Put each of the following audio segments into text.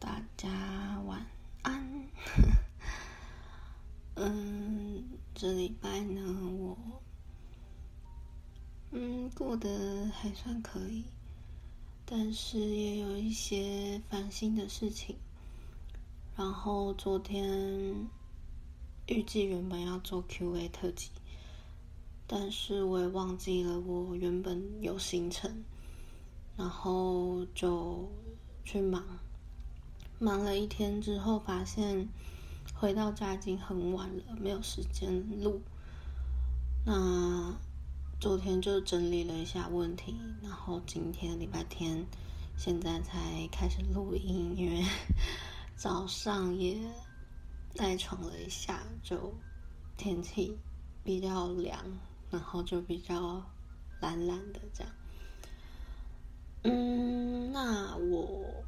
大家晚安。嗯，这礼拜呢，我嗯过得还算可以，但是也有一些烦心的事情。然后昨天预计原本要做 Q&A 特辑，但是我也忘记了我原本有行程，然后就去忙。忙了一天之后，发现回到家已经很晚了，没有时间录。那昨天就整理了一下问题，然后今天礼拜天，现在才开始录音，因为 早上也赖床了一下，就天气比较凉，然后就比较懒懒的这样。嗯，那我。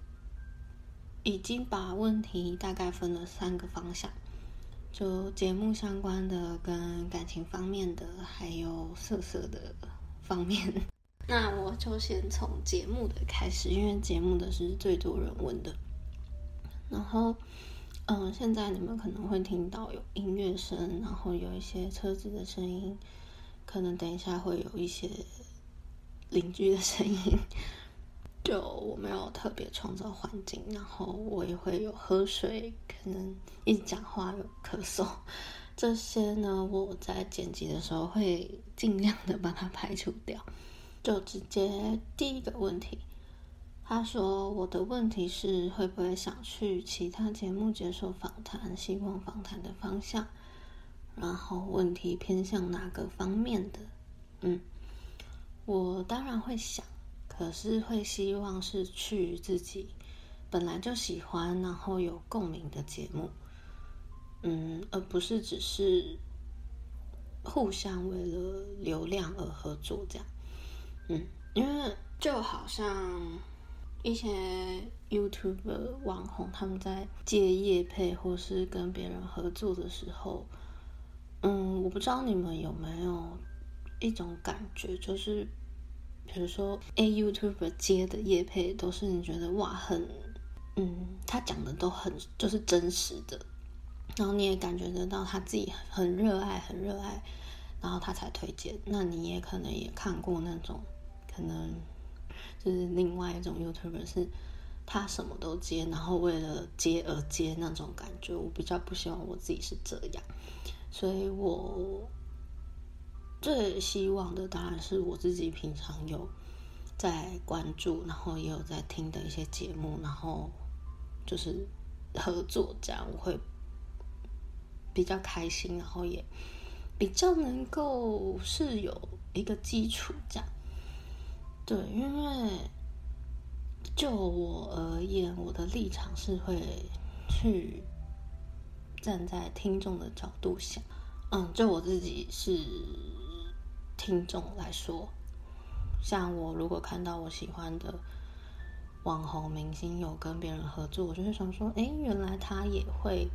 已经把问题大概分了三个方向，就节目相关的、跟感情方面的，还有色色的方面。那我就先从节目的开始，因为节目的是最多人问的。然后，嗯，现在你们可能会听到有音乐声，然后有一些车子的声音，可能等一下会有一些邻居的声音。就我没有特别创造环境，然后我也会有喝水，可能一讲话有咳嗽，这些呢，我在剪辑的时候会尽量的把它排除掉。就直接第一个问题，他说我的问题是会不会想去其他节目接受访谈，希望访谈的方向，然后问题偏向哪个方面的？嗯，我当然会想。可是会希望是去自己本来就喜欢，然后有共鸣的节目，嗯，而不是只是互相为了流量而合作这样，嗯，因为就好像一些 YouTube 网红他们在接业配或是跟别人合作的时候，嗯，我不知道你们有没有一种感觉，就是。比如说，A YouTuber 接的叶配都是你觉得哇很，嗯，他讲的都很就是真实的，然后你也感觉得到他自己很热爱，很热爱，然后他才推荐。那你也可能也看过那种，可能就是另外一种 YouTuber 是，他什么都接，然后为了接而接那种感觉。我比较不希望我自己是这样，所以我。最希望的当然是我自己平常有在关注，然后也有在听的一些节目，然后就是合作这样，我会比较开心，然后也比较能够是有一个基础这样。对，因为就我而言，我的立场是会去站在听众的角度想，嗯，就我自己是。听众来说，像我如果看到我喜欢的网红明星有跟别人合作，我就会想说：，哎，原来他也会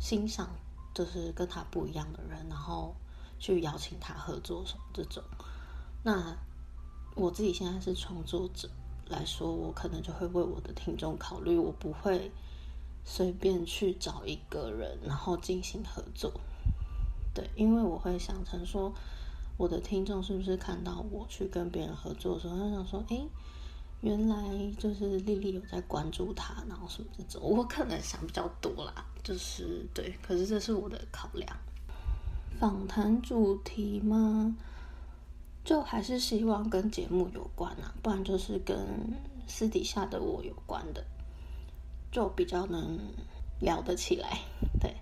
欣赏，就是跟他不一样的人，然后去邀请他合作什么这种。那我自己现在是创作者来说，我可能就会为我的听众考虑，我不会随便去找一个人然后进行合作。对，因为我会想成说。我的听众是不是看到我去跟别人合作的时候，他想说：“哎，原来就是丽丽有在关注他，然后什么这种。”我可能想比较多啦，就是对。可是这是我的考量。访谈主题吗？就还是希望跟节目有关啊，不然就是跟私底下的我有关的，就比较能聊得起来。对，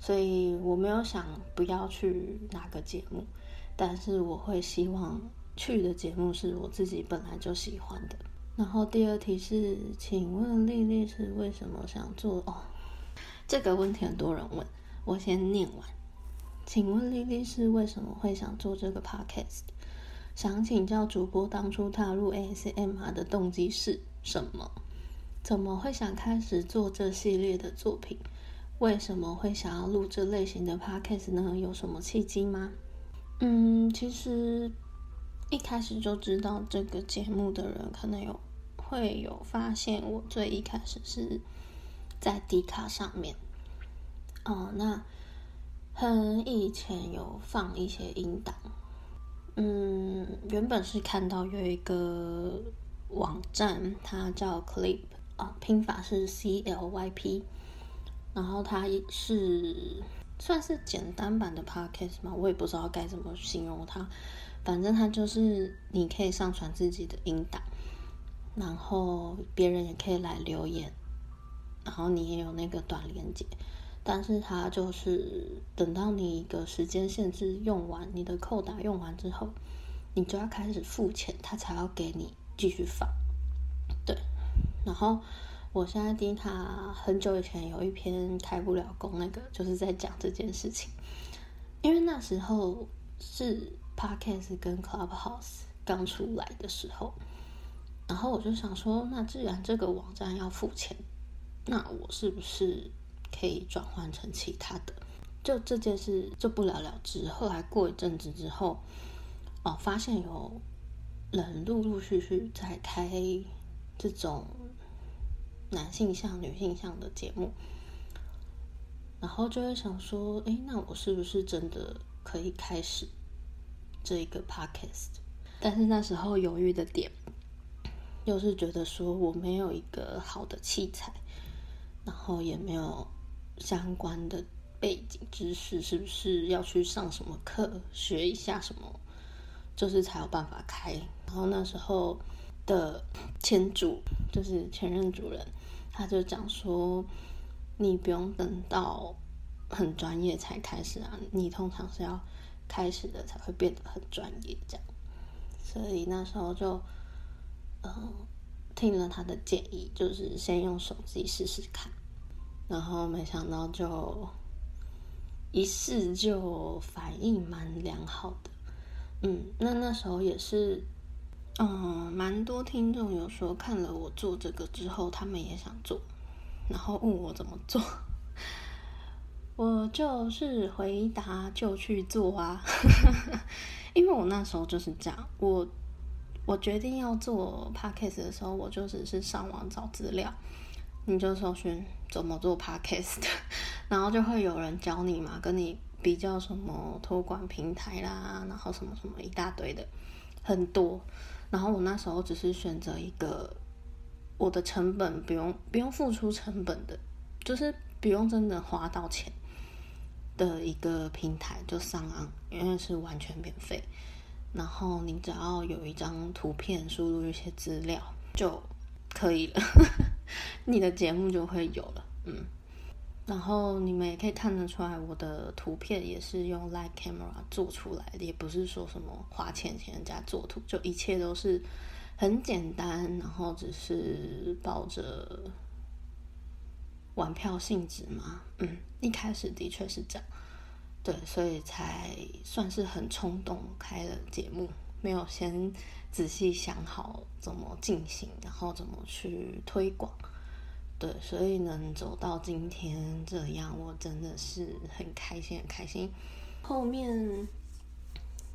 所以我没有想不要去哪个节目。但是我会希望去的节目是我自己本来就喜欢的。然后第二题是，请问丽丽是为什么想做？哦，这个问题很多人问，我先念完。请问丽丽是为什么会想做这个 podcast？想请教主播当初踏入 ASMR 的动机是什么？怎么会想开始做这系列的作品？为什么会想要录这类型的 podcast 呢？有什么契机吗？嗯，其实一开始就知道这个节目的人可能有会有发现，我最一开始是在迪卡上面，哦，那很以前有放一些音档，嗯，原本是看到有一个网站，它叫 Clip 啊，拼法是 C L Y P，然后它是算是简单版的 Podcast 嘛，我也不知道该怎么形容它。反正它就是你可以上传自己的音档，然后别人也可以来留言，然后你也有那个短连接，但是它就是等到你一个时间限制用完，你的扣打用完之后，你就要开始付钱，它才要给你继续放。对，然后我现在听他很久以前有一篇开不了工，那个就是在讲这件事情，因为那时候是。Podcast 跟 Clubhouse 刚出来的时候，然后我就想说，那既然这个网站要付钱，那我是不是可以转换成其他的？就这件事就不了了之。后来过一阵子之后，哦，发现有人陆陆续续在开这种男性向、女性向的节目，然后就会想说，哎，那我是不是真的可以开始？这一个 podcast，但是那时候犹豫的点，又是觉得说我没有一个好的器材，然后也没有相关的背景知识，是不是要去上什么课学一下什么，就是才有办法开。然后那时候的前主就是前任主人，他就讲说，你不用等到很专业才开始啊，你通常是要。开始的才会变得很专业，这样，所以那时候就，嗯，听了他的建议，就是先用手机试试看，然后没想到就一试就反应蛮良好的，嗯，那那时候也是，嗯，蛮多听众有说看了我做这个之后，他们也想做，然后问我怎么做。我就是回答就去做啊，因为我那时候就是这样。我我决定要做 podcast 的时候，我就只是上网找资料，你就搜寻怎么做 podcast，然后就会有人教你嘛，跟你比较什么托管平台啦，然后什么什么一大堆的很多。然后我那时候只是选择一个我的成本不用不用付出成本的，就是不用真的花到钱。的一个平台就上岸，因为是完全免费。然后你只要有一张图片，输入一些资料就可以了，你的节目就会有了。嗯，然后你们也可以看得出来，我的图片也是用 Light Camera 做出来的，也不是说什么花钱请人家做图，就一切都是很简单，然后只是抱着。玩票性质嘛，嗯，一开始的确是这样，对，所以才算是很冲动开了节目，没有先仔细想好怎么进行，然后怎么去推广，对，所以能走到今天这样，我真的是很开心，很开心。后面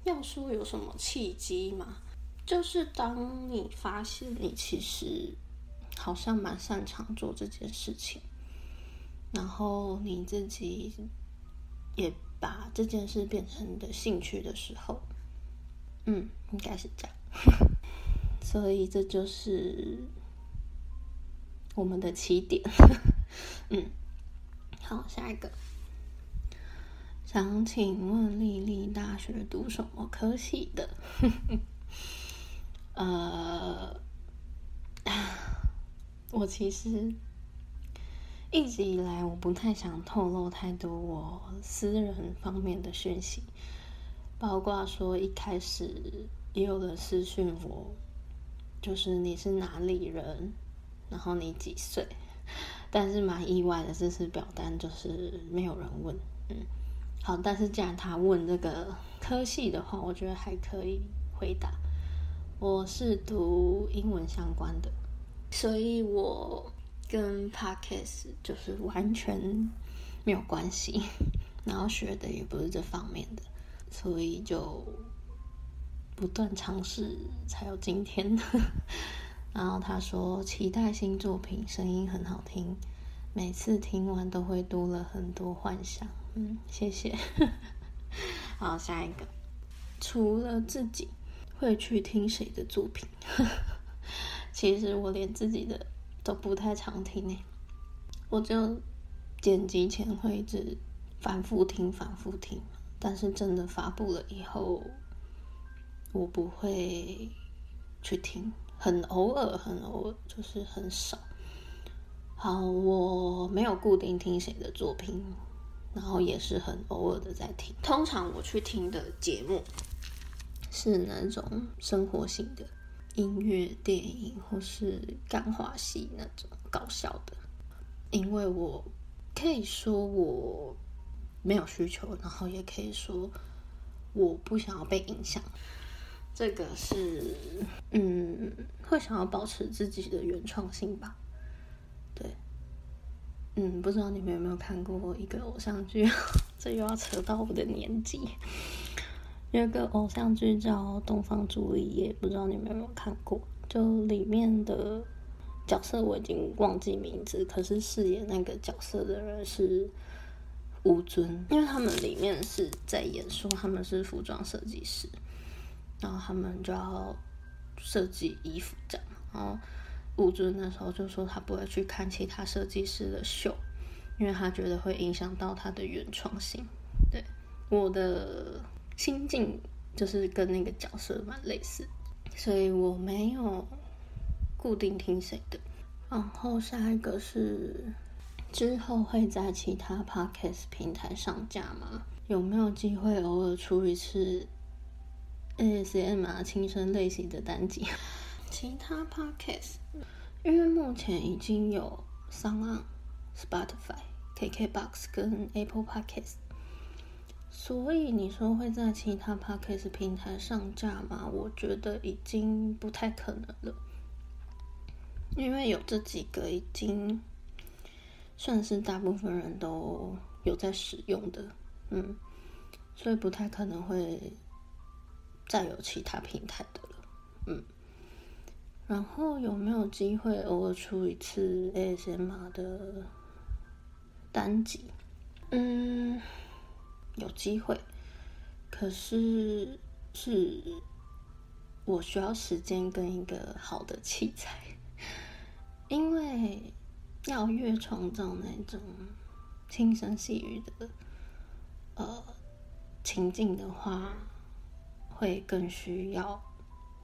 要说有什么契机吗，就是当你发现你其实好像蛮擅长做这件事情。然后你自己也把这件事变成你的兴趣的时候，嗯，应该是这样。所以这就是我们的起点。嗯，好，下一个，想请问丽丽大学读什么科系的？呃，我其实。一直以来，我不太想透露太多我私人方面的讯息，包括说一开始也有人私讯我，就是你是哪里人，然后你几岁，但是蛮意外的，这次表单就是没有人问，嗯，好，但是既然他问这个科系的话，我觉得还可以回答，我是读英文相关的，所以我。跟 podcast 就是完全没有关系，然后学的也不是这方面的，所以就不断尝试，才有今天。然后他说期待新作品，声音很好听，每次听完都会多了很多幻想。嗯，谢谢。好，下一个，除了自己会去听谁的作品，其实我连自己的都不太常听诶，我就剪辑前会一直反复听，反复听，但是真的发布了以后，我不会去听。很偶尔，很偶尔，就是很少。好，我没有固定听谁的作品，然后也是很偶尔的在听。通常我去听的节目是那种生活性的音乐、电影或是干话戏那种搞笑的，因为我可以说我没有需求，然后也可以说我不想要被影响。这个是，嗯，会想要保持自己的原创性吧，对，嗯，不知道你们有没有看过一个偶像剧，这又要扯到我的年纪，有一个偶像剧叫《东方朱丽叶》，不知道你们有没有看过？就里面的角色我已经忘记名字，可是饰演那个角色的人是吴尊，因为他们里面是在演说他们是服装设计师。然后他们就要设计衣服这样，然后吴尊那时候就说他不会去看其他设计师的秀，因为他觉得会影响到他的原创性。对，我的心境就是跟那个角色蛮类似，所以我没有固定听谁的。然后下一个是之后会在其他 podcast 平台上架吗？有没有机会偶尔出一次？ASM 啊，轻声类型的单集，其他 Podcast，因为目前已经有 s o n g Spotify、KKBox 跟 Apple Podcast，所以你说会在其他 Podcast 平台上架吗？我觉得已经不太可能了，因为有这几个已经算是大部分人都有在使用的，嗯，所以不太可能会。再有其他平台的了，嗯，然后有没有机会偶尔出一次 ASMR 的单集？嗯，有机会，可是是我需要时间跟一个好的器材，因为要越创造那种轻声细语的呃情境的话。会更需要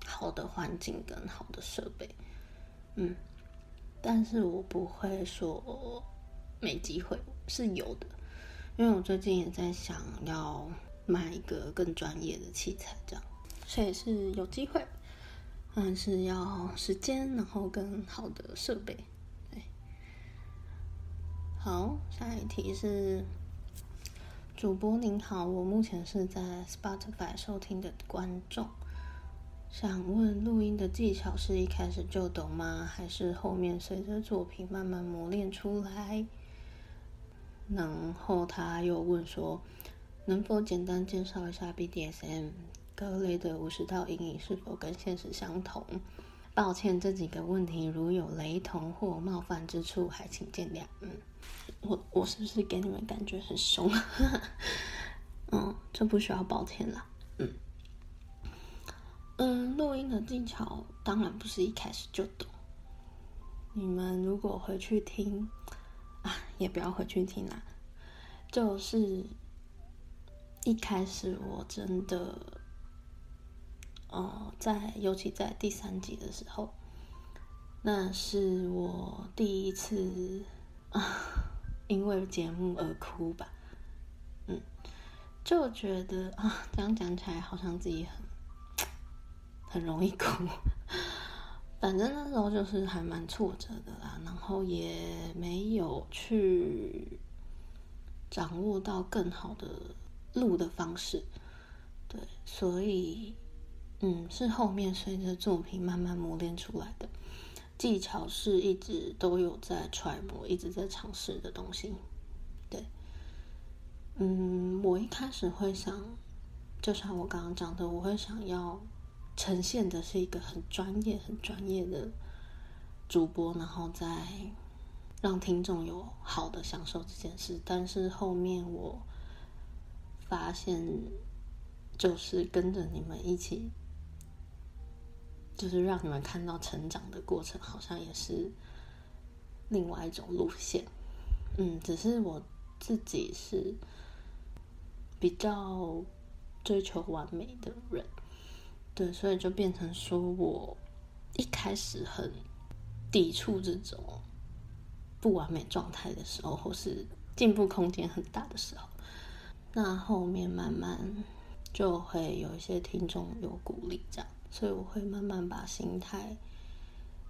好的环境跟好的设备，嗯，但是我不会说没机会是有的，因为我最近也在想要买一个更专业的器材，这样，所以是有机会，但是要时间，然后更好的设备，对。好，下一题是。主播您好，我目前是在 Spotify 收听的观众，想问录音的技巧是一开始就懂吗？还是后面随着作品慢慢磨练出来？然后他又问说，能否简单介绍一下 BDSM 各类的五十道阴影是否跟现实相同？抱歉，这几个问题如有雷同或冒犯之处，还请见谅。嗯。我我是不是给你们感觉很凶？嗯，这不需要抱歉啦。嗯嗯，录音的技巧当然不是一开始就懂。你们如果回去听啊，也不要回去听啦。就是一开始我真的，哦，在尤其在第三集的时候，那是我第一次啊。因为节目而哭吧，嗯，就觉得啊，这样讲起来好像自己很很容易哭。反正那时候就是还蛮挫折的啦，然后也没有去掌握到更好的录的方式，对，所以嗯，是后面随着作品慢慢磨练出来的。技巧是一直都有在揣摩，一直在尝试的东西。对，嗯，我一开始会想，就像我刚刚讲的，我会想要呈现的是一个很专业、很专业的主播，然后再让听众有好的享受这件事。但是后面我发现，就是跟着你们一起，就是让你们看到成长的过程，好像也是另外一种路线。嗯，只是我自己是比较追求完美的人，对，所以就变成说我一开始很抵触这种不完美状态的时候，或是进步空间很大的时候，那后面慢慢就会有一些听众有鼓励，这样，所以我会慢慢把心态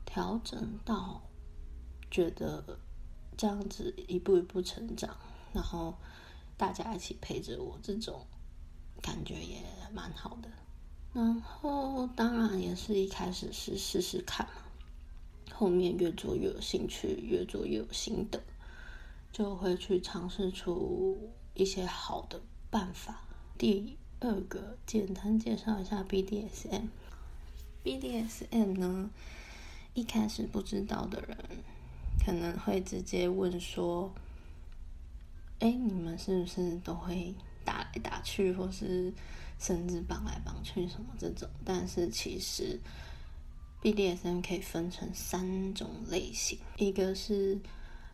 调整到觉得。这样子一步一步成长，然后大家一起陪着我，这种感觉也蛮好的。然后当然也是一开始是试试看嘛，后面越做越有兴趣，越做越有心得，就会去尝试出一些好的办法。第二个，简单介绍一下 BDSM。BDSM 呢，一开始不知道的人。可能会直接问说：“哎，你们是不是都会打来打去，或是甚至绑来绑去什么这种？”但是其实 BDSM 可以分成三种类型，一个是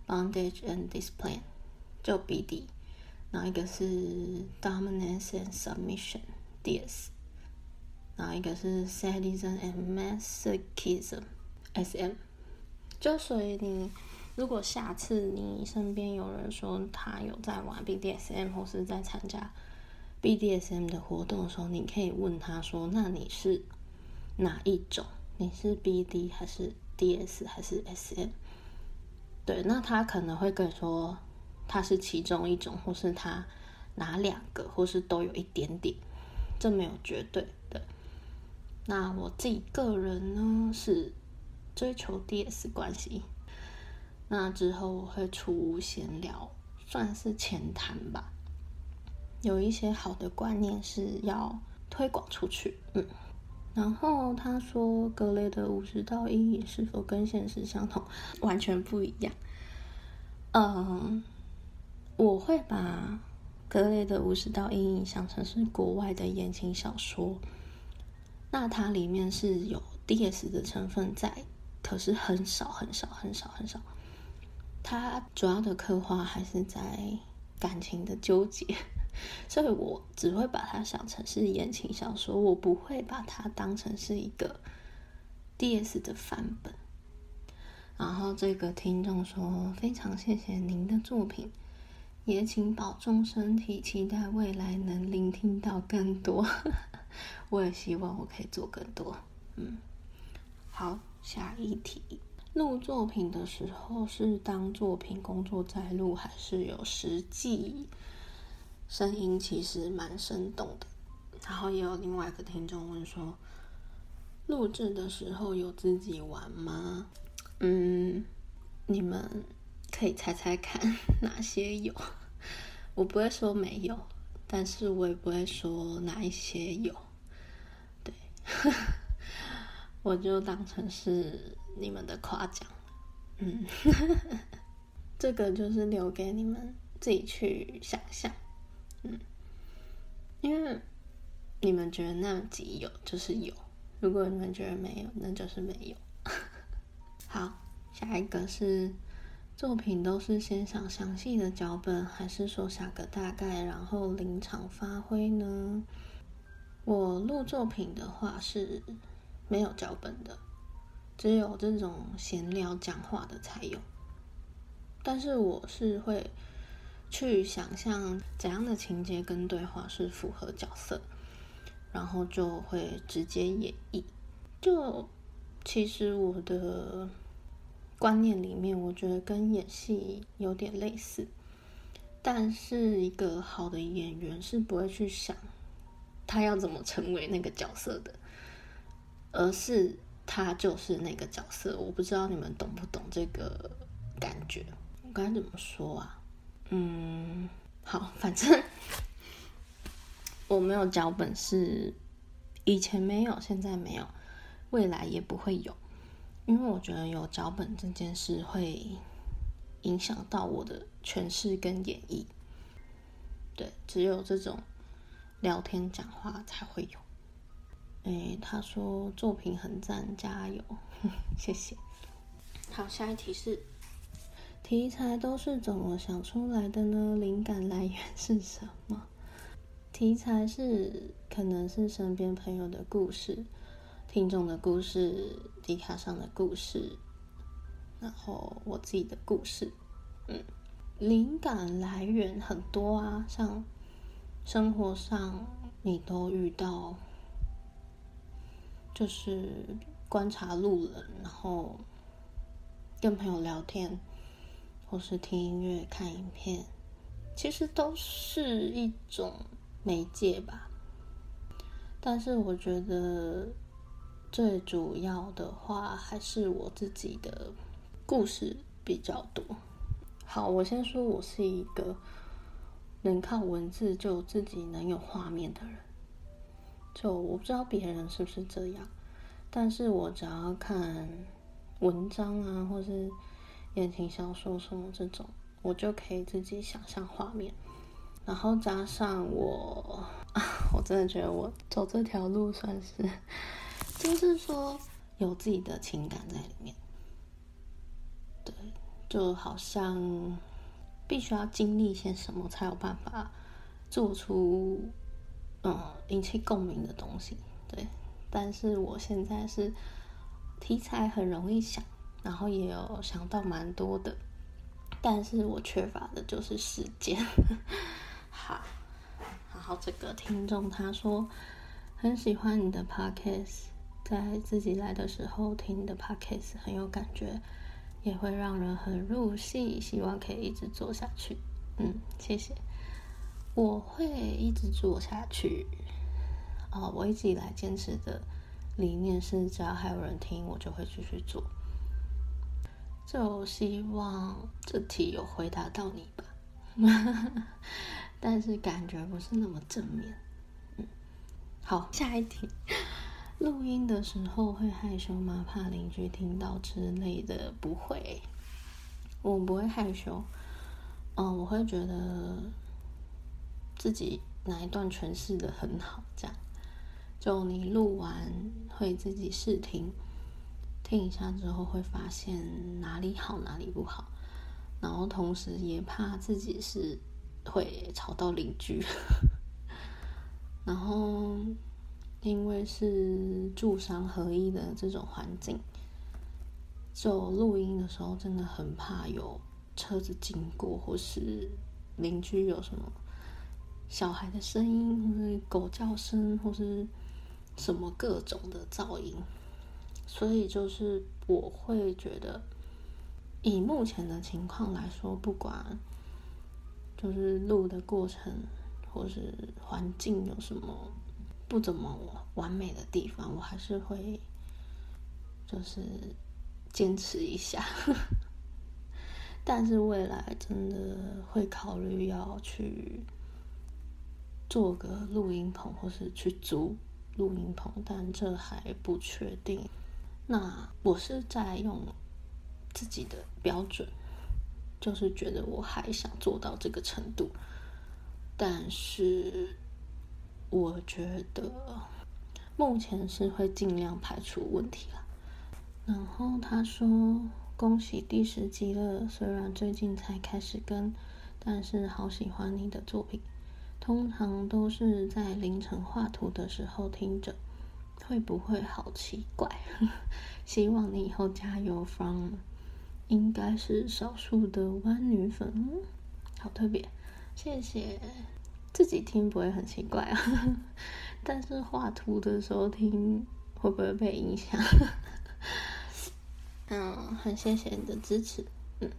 Bondage and Discipline，就 BD，然后一个是 Dominance and Submission，DS，然后一个是 Sadism and Masochism，SM。就所以你，如果下次你身边有人说他有在玩 BDSM 或是在参加 BDSM 的活动的时候，你可以问他说：“那你是哪一种？你是 BD 还是 DS 还是 SM？” 对，那他可能会跟你说他是其中一种，或是他哪两个，或是都有一点点，这没有绝对。那我自己个人呢是。追求 DS 关系，那之后我会出闲聊，算是浅谈吧。有一些好的观念是要推广出去，嗯。然后他说，格雷的五十道阴影是否跟现实相同？完全不一样。嗯，我会把格雷的五十道阴影想成是国外的言情小说，那它里面是有 DS 的成分在。可是很少很少很少很少，它主要的刻画还是在感情的纠结，所以我只会把它想成是言情小说，我不会把它当成是一个 DS 的范本。然后这个听众说：“非常谢谢您的作品，也请保重身体，期待未来能聆听到更多。我也希望我可以做更多。”嗯，好。下一题，录作品的时候是当作品工作在录，还是有实际声音？其实蛮生动的。然后也有另外一个听众问说，录制的时候有自己玩吗？嗯，你们可以猜猜看 哪些有？我不会说没有，但是我也不会说哪一些有。对。我就当成是你们的夸奖，嗯，这个就是留给你们自己去想象，嗯，因为你们觉得那集有就是有，如果你们觉得没有，那就是没有。好，下一个是作品都是先想详细的脚本，还是说想个大概，然后临场发挥呢？我录作品的话是。没有脚本的，只有这种闲聊讲话的才有。但是我是会去想象怎样的情节跟对话是符合角色，然后就会直接演绎。就其实我的观念里面，我觉得跟演戏有点类似。但是一个好的演员是不会去想他要怎么成为那个角色的。而是他就是那个角色，我不知道你们懂不懂这个感觉？我该怎么说啊？嗯，好，反正 我没有脚本，是以前没有，现在没有，未来也不会有。因为我觉得有脚本这件事会影响到我的诠释跟演绎。对，只有这种聊天讲话才会有。哎，他说作品很赞，加油，谢谢。好，下一题是题材都是怎么想出来的呢？灵感来源是什么？题材是可能是身边朋友的故事、听众的故事、迪卡上的故事，然后我自己的故事。嗯，灵感来源很多啊，像生活上你都遇到，就是观察路人，然后跟朋友聊天，或是听音乐、看影片，其实都是一种。媒介吧，但是我觉得最主要的话还是我自己的故事比较多。好，我先说，我是一个能靠文字就自己能有画面的人。就我不知道别人是不是这样，但是我只要看文章啊，或是言情小说什么这种，我就可以自己想象画面。然后加上我，我真的觉得我走这条路算是，就是说有自己的情感在里面，对，就好像必须要经历些什么才有办法做出嗯引起共鸣的东西，对。但是我现在是题材很容易想，然后也有想到蛮多的，但是我缺乏的就是时间。好，然后这个听众他说很喜欢你的 podcast，在自己来的时候听你的 podcast 很有感觉，也会让人很入戏，希望可以一直做下去。嗯，谢谢，我会一直做下去。哦，我一直以来坚持的理念是，只要还有人听，我就会继续做。就希望这题有回答到你吧。但是感觉不是那么正面。嗯，好，下一题。录音的时候会害羞吗？怕邻居听到之类的？不会，我不会害羞。嗯，我会觉得自己哪一段诠释的很好，这样。就你录完会自己试听，听一下之后会发现哪里好哪里不好，然后同时也怕自己是。会吵到邻居，然后因为是住商合一的这种环境，就录音的时候真的很怕有车子经过，或是邻居有什么小孩的声音，或是狗叫声，或是什么各种的噪音，所以就是我会觉得，以目前的情况来说，不管。就是录的过程，或是环境有什么不怎么完美的地方，我还是会就是坚持一下。但是未来真的会考虑要去做个录音棚，或是去租录音棚，但这还不确定。那我是在用自己的标准。就是觉得我还想做到这个程度，但是我觉得目前是会尽量排除问题啦。然后他说：“恭喜第十集了，虽然最近才开始跟，但是好喜欢你的作品。通常都是在凌晨画图的时候听着，会不会好奇怪？希望你以后加油，from。”应该是少数的弯女粉，好特别，谢谢。自己听不会很奇怪啊，但是画图的时候听会不会被影响？嗯，很谢谢你的支持，嗯。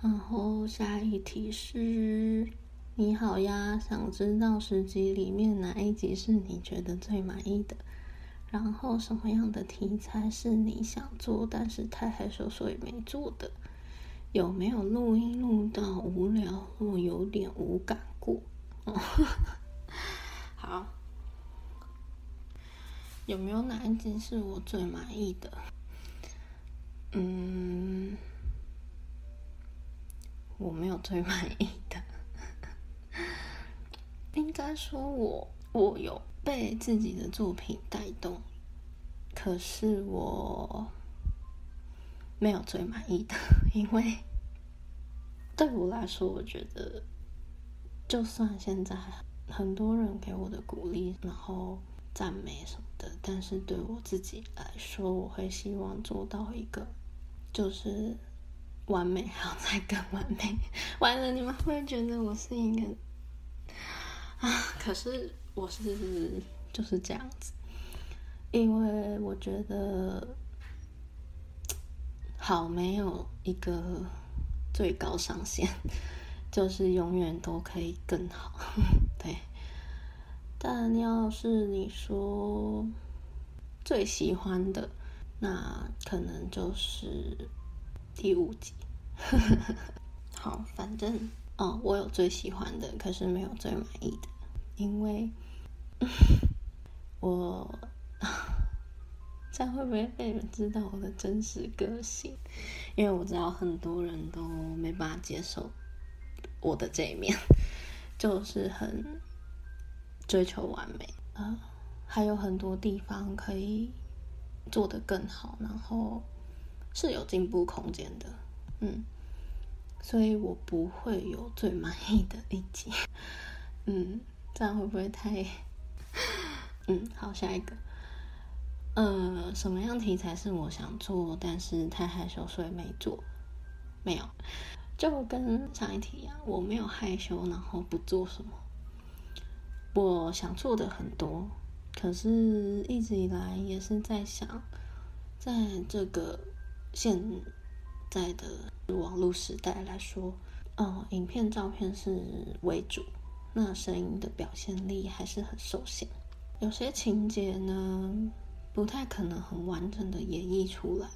然后下一题是：你好呀，想知道十集里面哪一集是你觉得最满意的？然后什么样的题材是你想做但是太害羞所以没做的？有没有录音录到无聊或有点无感过？好，有没有哪一集是我最满意的？嗯，我没有最满意的。应该说，我我有被自己的作品带动，可是我没有最满意的，因为对我来说，我觉得就算现在很多人给我的鼓励，然后。赞美什么的，但是对我自己来说，我会希望做到一个，就是完美，还要再更完美。完了，你们会觉得我是一个啊？可是我是就是这样子，因为我觉得好没有一个最高上限，就是永远都可以更好，对。但要是你说最喜欢的，那可能就是第五集。好，反正哦，我有最喜欢的，可是没有最满意的，因为我这样会不会被人知道我的真实个性？因为我知道很多人都没办法接受我的这一面，就是很。追求完美啊，还有很多地方可以做得更好，然后是有进步空间的，嗯，所以我不会有最满意的一集，嗯，这样会不会太 嗯，好，下一个，呃，什么样题材是我想做，但是太害羞所以没做？没有，就跟上一题一样，我没有害羞，然后不做什么。我想做的很多，可是一直以来也是在想，在这个现在的网络时代来说，哦，影片、照片是为主，那声音的表现力还是很受限。有些情节呢，不太可能很完整的演绎出来。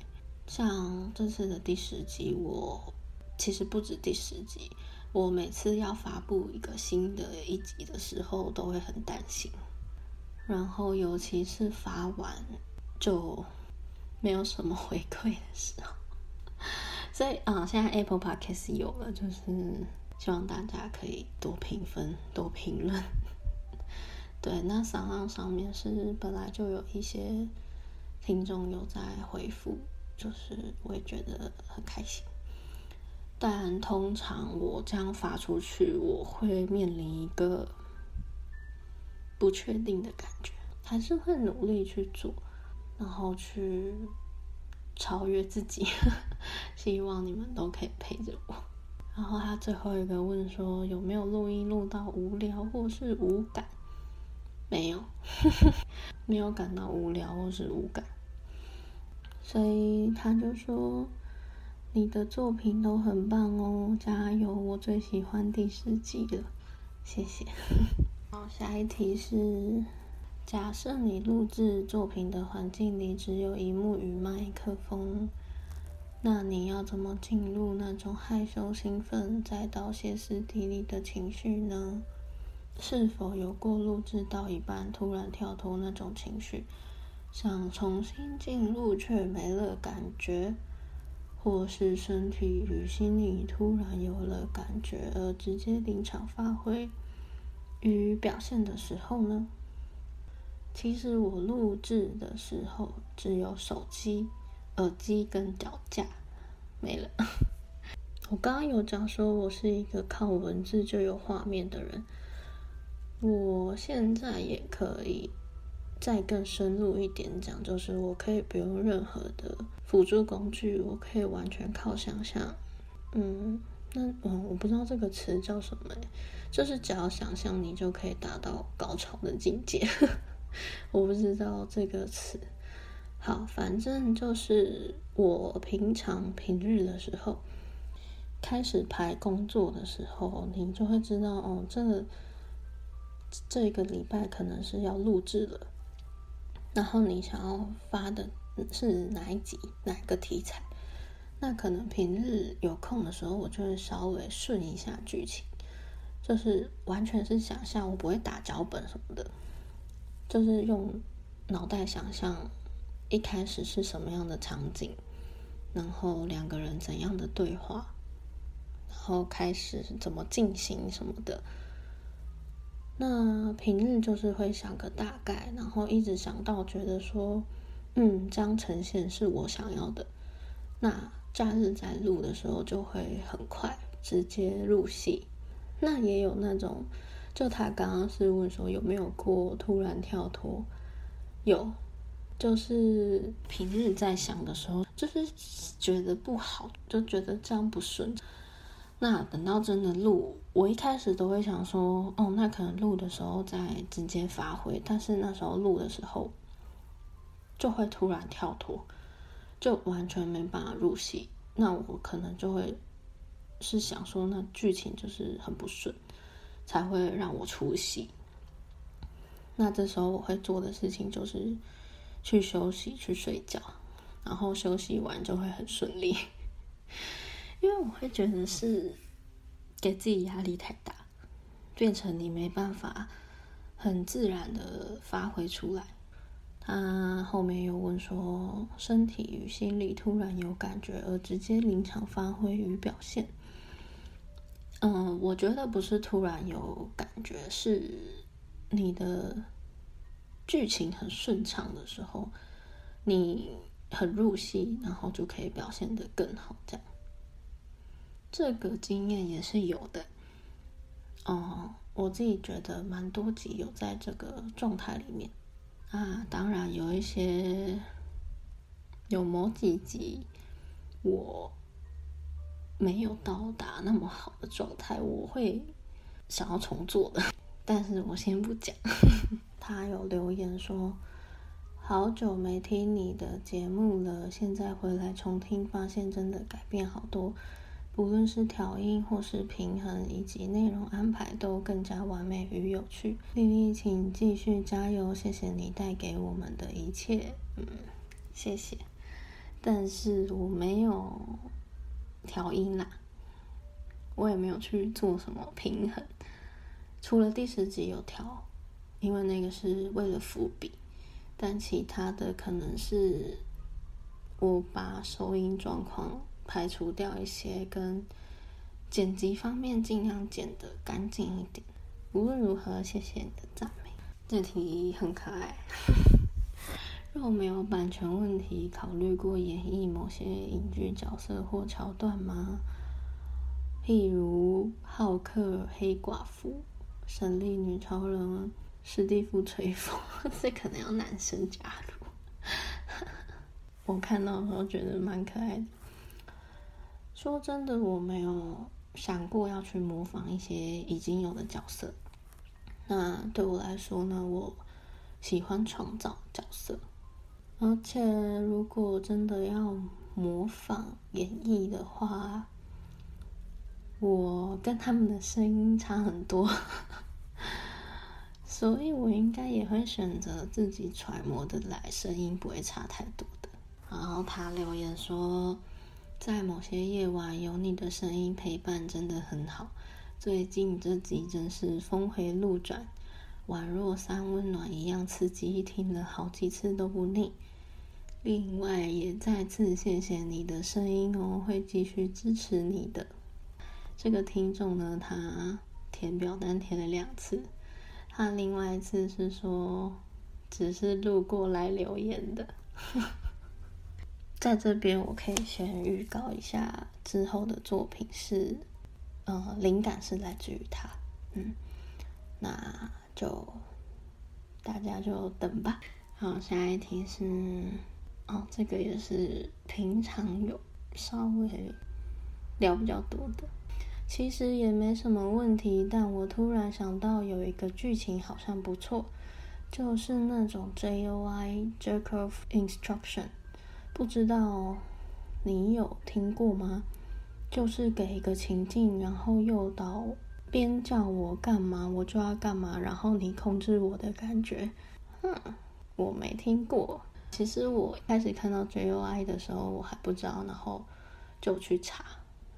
像这次的第十集，我其实不止第十集。我每次要发布一个新的一集的时候，都会很担心。然后，尤其是发完就没有什么回馈的时候，所以啊，现在 Apple Podcast 有了，就是希望大家可以多评分、多评论。对，那商浪上面是本来就有一些听众有在回复，就是我也觉得很开心。但通常我这样发出去，我会面临一个不确定的感觉，还是会努力去做，然后去超越自己。希望你们都可以陪着我。然后他最后一个问说，有没有录音录到无聊或是无感？没有，没有感到无聊或是无感。所以他就说。你的作品都很棒哦，加油！我最喜欢第十集了，谢谢。好，下一题是：假设你录制作品的环境里只有一幕与麦克风，那你要怎么进入那种害羞、兴奋再到歇斯底里的情绪呢？是否有过录制到一半突然跳脱那种情绪，想重新进入却没了感觉？或是身体与心理突然有了感觉，而直接临场发挥与表现的时候呢？其实我录制的时候只有手机、耳机跟脚架，没了。我刚刚有讲说我是一个靠文字就有画面的人，我现在也可以。再更深入一点讲，就是我可以不用任何的辅助工具，我可以完全靠想象。嗯，那我，我不知道这个词叫什么，就是只要想象，你就可以达到高潮的境界。我不知道这个词。好，反正就是我平常平日的时候，开始排工作的时候，你就会知道哦，这个这个礼拜可能是要录制了。然后你想要发的是哪一集哪个题材？那可能平日有空的时候，我就会稍微顺一下剧情，就是完全是想象，我不会打脚本什么的，就是用脑袋想象一开始是什么样的场景，然后两个人怎样的对话，然后开始怎么进行什么的。那平日就是会想个大概，然后一直想到觉得说，嗯，这样呈现是我想要的。那假日在录的时候就会很快直接入戏。那也有那种，就他刚刚是问说有没有过突然跳脱，有，就是平日在想的时候，就是觉得不好，就觉得这样不顺。那等到真的录，我一开始都会想说，哦，那可能录的时候再直接发挥，但是那时候录的时候就会突然跳脱，就完全没办法入戏。那我可能就会是想说，那剧情就是很不顺，才会让我出戏。那这时候我会做的事情就是去休息，去睡觉，然后休息完就会很顺利。因为我会觉得是给自己压力太大，变成你没办法很自然的发挥出来。他后面又问说，身体与心理突然有感觉而直接临场发挥与表现。嗯，我觉得不是突然有感觉，是你的剧情很顺畅的时候，你很入戏，然后就可以表现的更好，这样。这个经验也是有的，哦，我自己觉得蛮多集有在这个状态里面啊。当然有一些有某几集我没有到达那么好的状态，我会想要重做的，但是我先不讲。他有留言说，好久没听你的节目了，现在回来重听，发现真的改变好多。不论是调音或是平衡，以及内容安排，都更加完美与有趣。丽丽，请继续加油！谢谢你带给我们的一切，嗯，谢谢。但是我没有调音啦，我也没有去做什么平衡，除了第十集有调，因为那个是为了伏笔，但其他的可能是我把收音状况。排除掉一些跟剪辑方面，尽量剪得干净一点。无论如何，谢谢你的赞美。这题很可爱。若没有版权问题，考虑过演绎某些影剧角色或桥段吗？譬如浩克、黑寡妇、神力女超人、史蒂夫吹风，这可能要男生加入。我看到的时候觉得蛮可爱的。说真的，我没有想过要去模仿一些已经有的角色。那对我来说呢，我喜欢创造角色，而且如果真的要模仿演绎的话，我跟他们的声音差很多，所以我应该也会选择自己揣摩的来，声音不会差太多的。然后他留言说。在某些夜晚，有你的声音陪伴真的很好。最近这集真是峰回路转，宛若三温暖一样刺激，听了好几次都不腻。另外，也再次谢谢你的声音哦，会继续支持你的。这个听众呢，他填表单填了两次，他另外一次是说只是路过来留言的。在这边，我可以先预告一下之后的作品是，呃，灵感是来自于他，嗯，那就大家就等吧。好，下一题是，哦，这个也是平常有稍微聊比较多的，其实也没什么问题，但我突然想到有一个剧情好像不错，就是那种 J O I Jerk of Instruction。不知道你有听过吗？就是给一个情境，然后诱导边叫我干嘛，我就要干嘛，然后你控制我的感觉。哼，我没听过。其实我开始看到 J U I 的时候，我还不知道，然后就去查，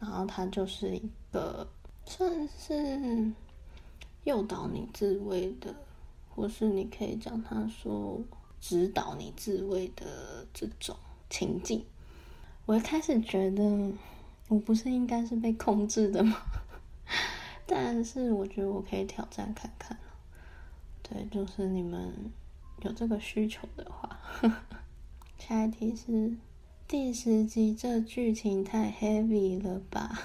然后它就是一个算是诱导你自慰的，或是你可以讲它说。指导你自慰的这种情境。我一开始觉得我不是应该是被控制的吗？但是我觉得我可以挑战看看。对，就是你们有这个需求的话。下一题是第十集，这剧情太 heavy 了吧？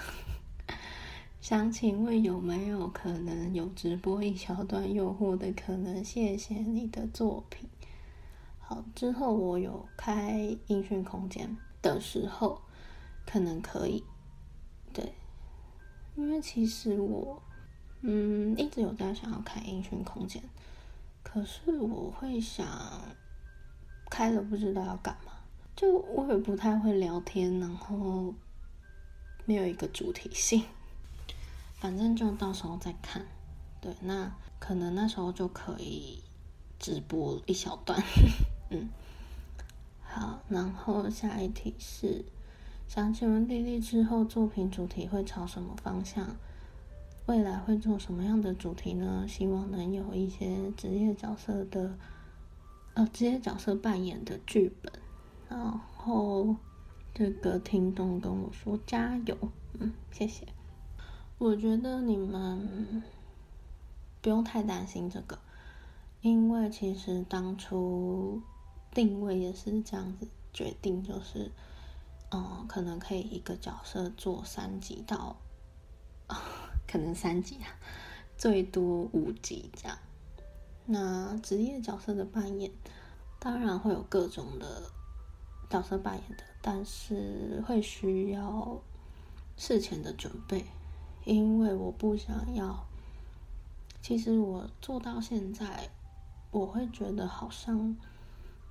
想请问有没有可能有直播一小段诱惑的可能？谢谢你的作品。之后我有开音讯空间的时候，可能可以。对，因为其实我嗯一直有在想要开音讯空间，可是我会想开了不知道要干嘛，就我也不太会聊天，然后没有一个主题性。反正就到时候再看，对，那可能那时候就可以直播一小段，嗯，好，然后下一题是，想请问丽丽之后作品主题会朝什么方向？未来会做什么样的主题呢？希望能有一些职业角色的，呃，职业角色扮演的剧本。然后这个听众跟我说加油，嗯，谢谢。我觉得你们不用太担心这个，因为其实当初定位也是这样子决定，就是，嗯，可能可以一个角色做三集到，可能三集啊，最多五集这样。那职业角色的扮演，当然会有各种的角色扮演的，但是会需要事前的准备。因为我不想要，其实我做到现在，我会觉得好像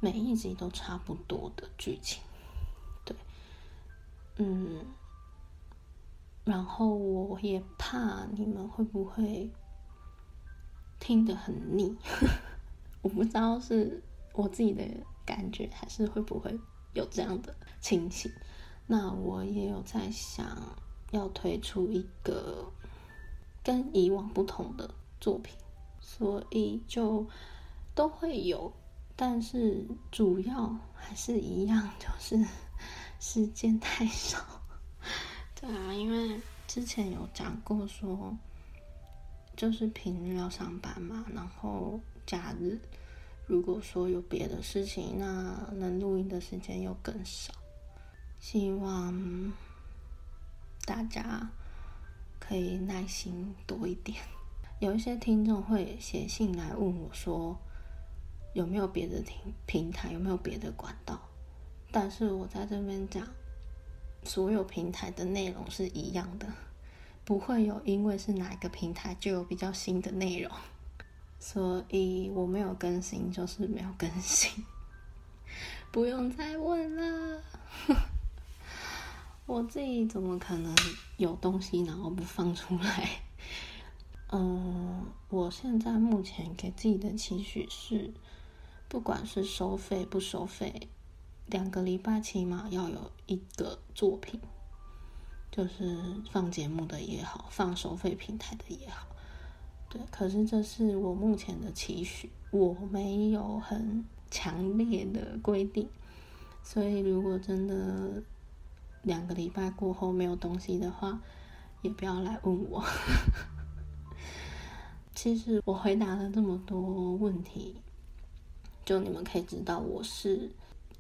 每一集都差不多的剧情，对，嗯，然后我也怕你们会不会听得很腻，我不知道是我自己的感觉，还是会不会有这样的情形。那我也有在想。要推出一个跟以往不同的作品，所以就都会有，但是主要还是一样，就是 时间太少。对啊，因为之前有讲过说，就是平日要上班嘛，然后假日如果说有别的事情，那能录音的时间又更少。希望。大家可以耐心多一点。有一些听众会写信来问我，说有没有别的平平台，有没有别的管道？但是我在这边讲，所有平台的内容是一样的，不会有因为是哪一个平台就有比较新的内容。所以我没有更新，就是没有更新，不用再问了。我自己怎么可能有东西然后不放出来？嗯，我现在目前给自己的期许是，不管是收费不收费，两个礼拜起码要有一个作品，就是放节目的也好，放收费平台的也好，对。可是这是我目前的期许，我没有很强烈的规定，所以如果真的。两个礼拜过后没有东西的话，也不要来问我。其实我回答了这么多问题，就你们可以知道我是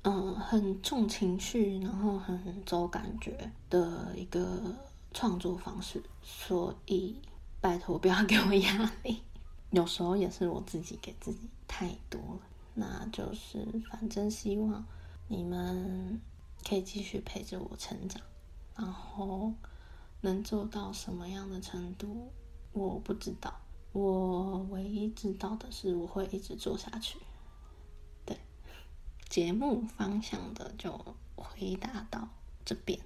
嗯很重情绪，然后很走感觉的一个创作方式，所以拜托不要给我压力。有时候也是我自己给自己太多了，那就是反正希望你们。可以继续陪着我成长，然后能做到什么样的程度，我不知道。我唯一知道的是，我会一直做下去。节目方向的就回答到这边。